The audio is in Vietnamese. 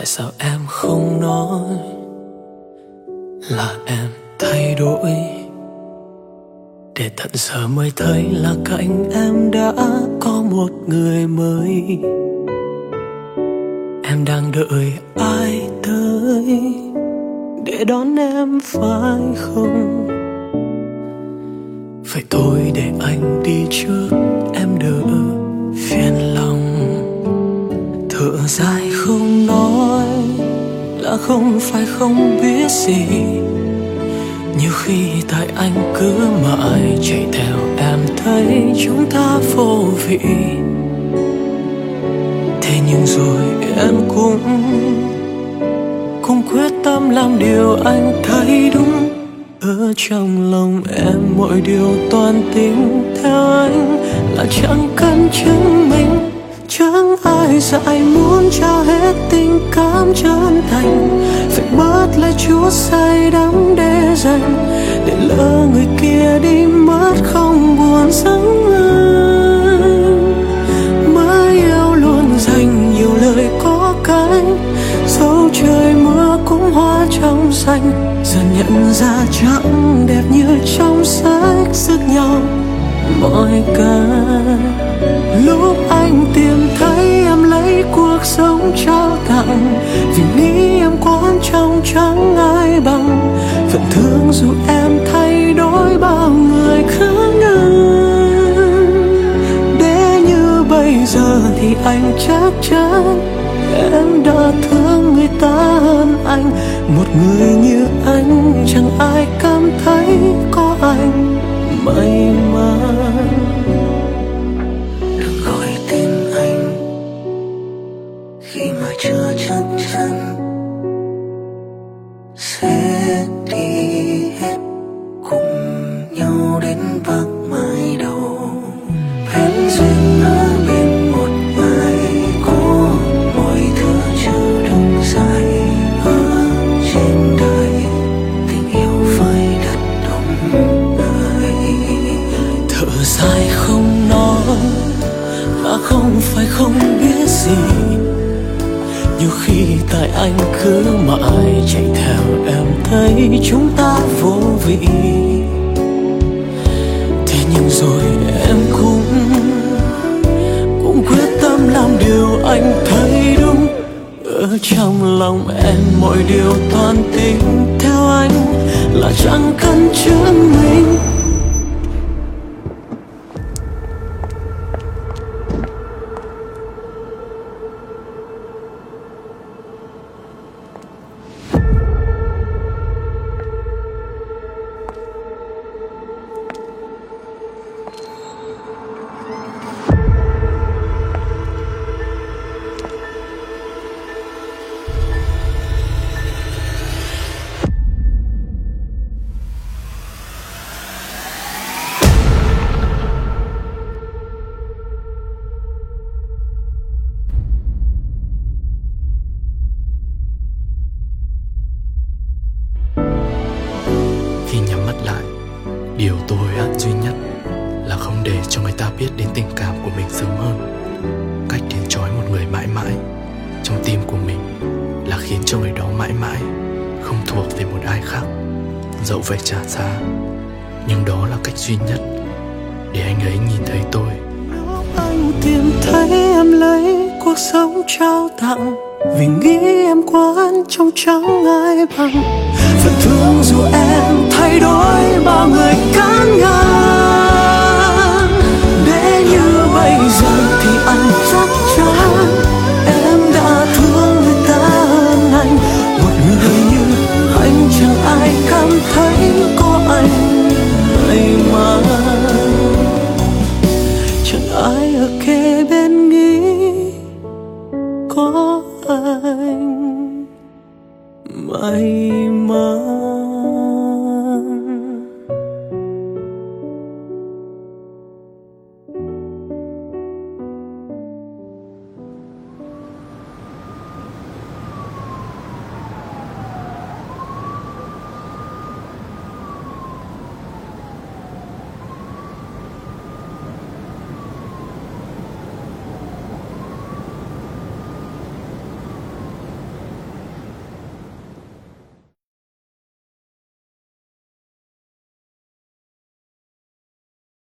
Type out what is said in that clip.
tại sao em không nói là em thay đổi? Để tận giờ mới thấy là cạnh em đã có một người mới. Em đang đợi ai tới để đón em, phải không? Vậy thôi để anh phải không biết gì? Nhiều khi tại anh cứ mãi chạy theo em thấy chúng ta vô vị. Thế nhưng rồi em cũng cũng quyết tâm làm điều anh thấy đúng. Ở trong lòng em mọi điều toàn tính theo anh là chẳng cần chứng minh. Chẳng ai dạy muốn trao hết tình cảm chân thành phải là lại say đắm để dành để lỡ người kia đi mất không buồn giống anh mới yêu luôn dành nhiều lời có cánh dẫu trời mưa cũng hoa trong xanh. Dần nhận ra chẳng đẹp như trong sách sức nhau, mọi cái lúc anh tìm thấy em lấy cuộc sống trao tặng. Vì nghĩ em quan trọng chẳng ai bằng. Phận thương dù em thay đổi bao người khác ngăn để như bây giờ thì anh chắc chắn em đã thương người ta hơn anh. Một người như anh chẳng ai cảm thấy có anh. May mắn. Khi mà chưa chắc chắn sẽ đi hết cùng nhau đến bạc mãi đầu. Hẹn duyên ở bên một mai có mọi thứ chưa được dài ở trên đời, tình yêu phải đặt đồng nơi. Thở dài không nói, mà không phải không biết gì nhiều khi tại anh cứ mãi chạy theo em thấy chúng ta vô vị. Thế nhưng rồi em cũng cũng quyết tâm làm điều anh thấy đúng. Ở trong lòng em mọi điều toàn tính theo anh là chẳng cần chứng minh. Điều tôi hận duy nhất là không để cho người ta biết đến tình cảm của mình sớm hơn. Cách đến trói một người mãi mãi trong tim của mình là khiến cho người đó mãi mãi không thuộc về một ai khác, dẫu phải trả giá. Nhưng đó là cách duy nhất để anh ấy nhìn thấy tôi. Anh tìm thấy em lấy cuộc sống trao tặng, vì nghĩ em quá trong chẳng ai bằng. Phần thương dù em thay đổi bao người cắn ngang